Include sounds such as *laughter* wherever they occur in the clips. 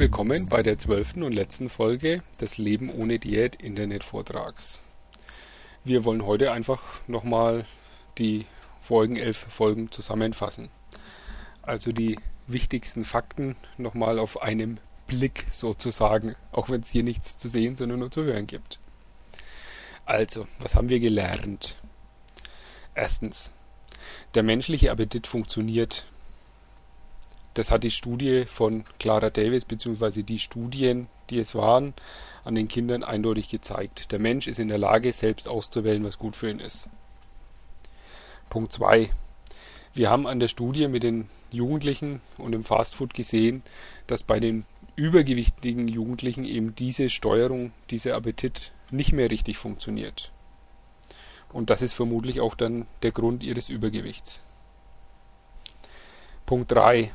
Willkommen bei der zwölften und letzten Folge des Leben ohne Diät Internetvortrags. Wir wollen heute einfach nochmal die vorigen elf Folgen zusammenfassen. Also die wichtigsten Fakten nochmal auf einem Blick sozusagen, auch wenn es hier nichts zu sehen, sondern nur zu hören gibt. Also, was haben wir gelernt? Erstens, der menschliche Appetit funktioniert das hat die Studie von Clara Davis, beziehungsweise die Studien, die es waren, an den Kindern eindeutig gezeigt. Der Mensch ist in der Lage, selbst auszuwählen, was gut für ihn ist. Punkt 2. Wir haben an der Studie mit den Jugendlichen und dem Fastfood gesehen, dass bei den übergewichtigen Jugendlichen eben diese Steuerung, dieser Appetit nicht mehr richtig funktioniert. Und das ist vermutlich auch dann der Grund ihres Übergewichts. Punkt 3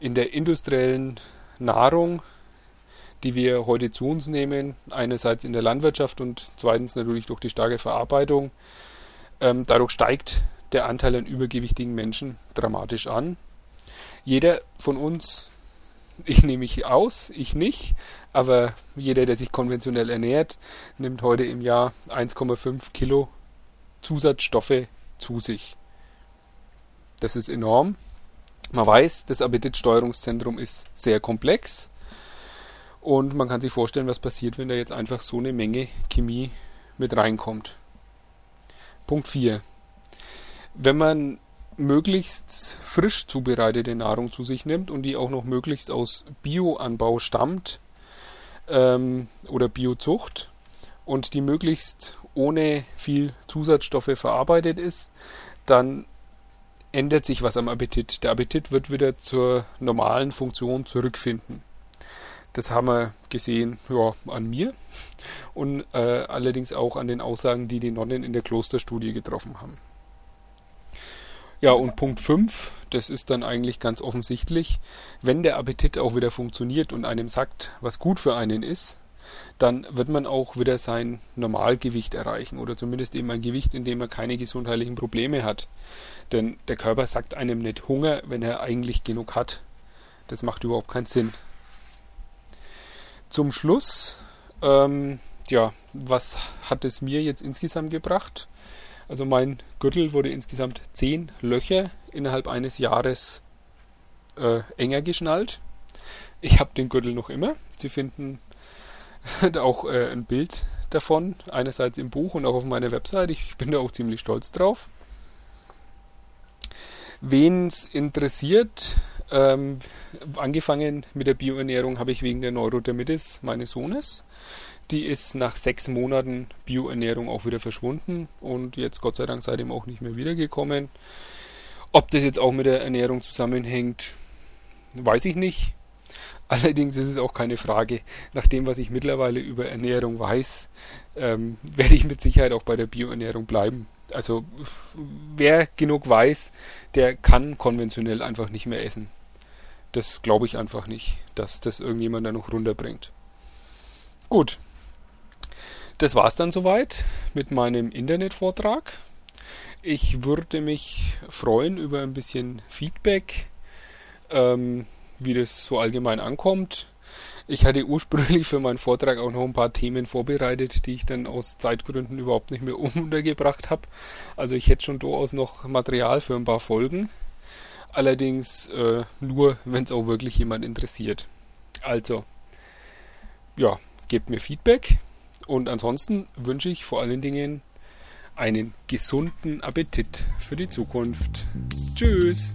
in der industriellen Nahrung, die wir heute zu uns nehmen, einerseits in der Landwirtschaft und zweitens natürlich durch die starke Verarbeitung. Ähm, dadurch steigt der Anteil an übergewichtigen Menschen dramatisch an. Jeder von uns, *laughs* ich nehme mich aus, ich nicht, aber jeder, der sich konventionell ernährt, nimmt heute im Jahr 1,5 Kilo Zusatzstoffe zu sich. Das ist enorm. Man weiß, das Appetitsteuerungszentrum ist sehr komplex und man kann sich vorstellen, was passiert, wenn da jetzt einfach so eine Menge Chemie mit reinkommt. Punkt 4. Wenn man möglichst frisch zubereitete Nahrung zu sich nimmt und die auch noch möglichst aus Bioanbau stammt ähm, oder Biozucht und die möglichst ohne viel Zusatzstoffe verarbeitet ist, dann ändert sich was am Appetit. Der Appetit wird wieder zur normalen Funktion zurückfinden. Das haben wir gesehen ja, an mir und äh, allerdings auch an den Aussagen, die die Nonnen in der Klosterstudie getroffen haben. Ja, und Punkt 5, das ist dann eigentlich ganz offensichtlich, wenn der Appetit auch wieder funktioniert und einem sagt, was gut für einen ist, dann wird man auch wieder sein Normalgewicht erreichen oder zumindest eben ein Gewicht, in dem man keine gesundheitlichen Probleme hat. Denn der Körper sagt einem nicht Hunger, wenn er eigentlich genug hat. Das macht überhaupt keinen Sinn. Zum Schluss, ähm, ja, was hat es mir jetzt insgesamt gebracht? Also mein Gürtel wurde insgesamt zehn Löcher innerhalb eines Jahres äh, enger geschnallt. Ich habe den Gürtel noch immer. Sie finden *laughs* auch äh, ein Bild davon, einerseits im Buch und auch auf meiner Website. Ich bin da auch ziemlich stolz drauf. Wen es interessiert, ähm, angefangen mit der Bioernährung habe ich wegen der Neurodermitis meines Sohnes. Die ist nach sechs Monaten Bioernährung auch wieder verschwunden und jetzt Gott sei Dank seitdem auch nicht mehr wiedergekommen. Ob das jetzt auch mit der Ernährung zusammenhängt, weiß ich nicht. Allerdings ist es auch keine Frage, nach dem, was ich mittlerweile über Ernährung weiß, ähm, *laughs* werde ich mit Sicherheit auch bei der Bioernährung bleiben. Also wer genug weiß, der kann konventionell einfach nicht mehr essen. Das glaube ich einfach nicht, dass das irgendjemand da noch runterbringt. Gut, das war es dann soweit mit meinem Internetvortrag. Ich würde mich freuen über ein bisschen Feedback. Ähm, wie das so allgemein ankommt. Ich hatte ursprünglich für meinen Vortrag auch noch ein paar Themen vorbereitet, die ich dann aus Zeitgründen überhaupt nicht mehr *laughs* untergebracht habe. Also ich hätte schon durchaus noch Material für ein paar Folgen. Allerdings äh, nur, wenn es auch wirklich jemand interessiert. Also, ja, gebt mir Feedback. Und ansonsten wünsche ich vor allen Dingen einen gesunden Appetit für die Zukunft. Tschüss!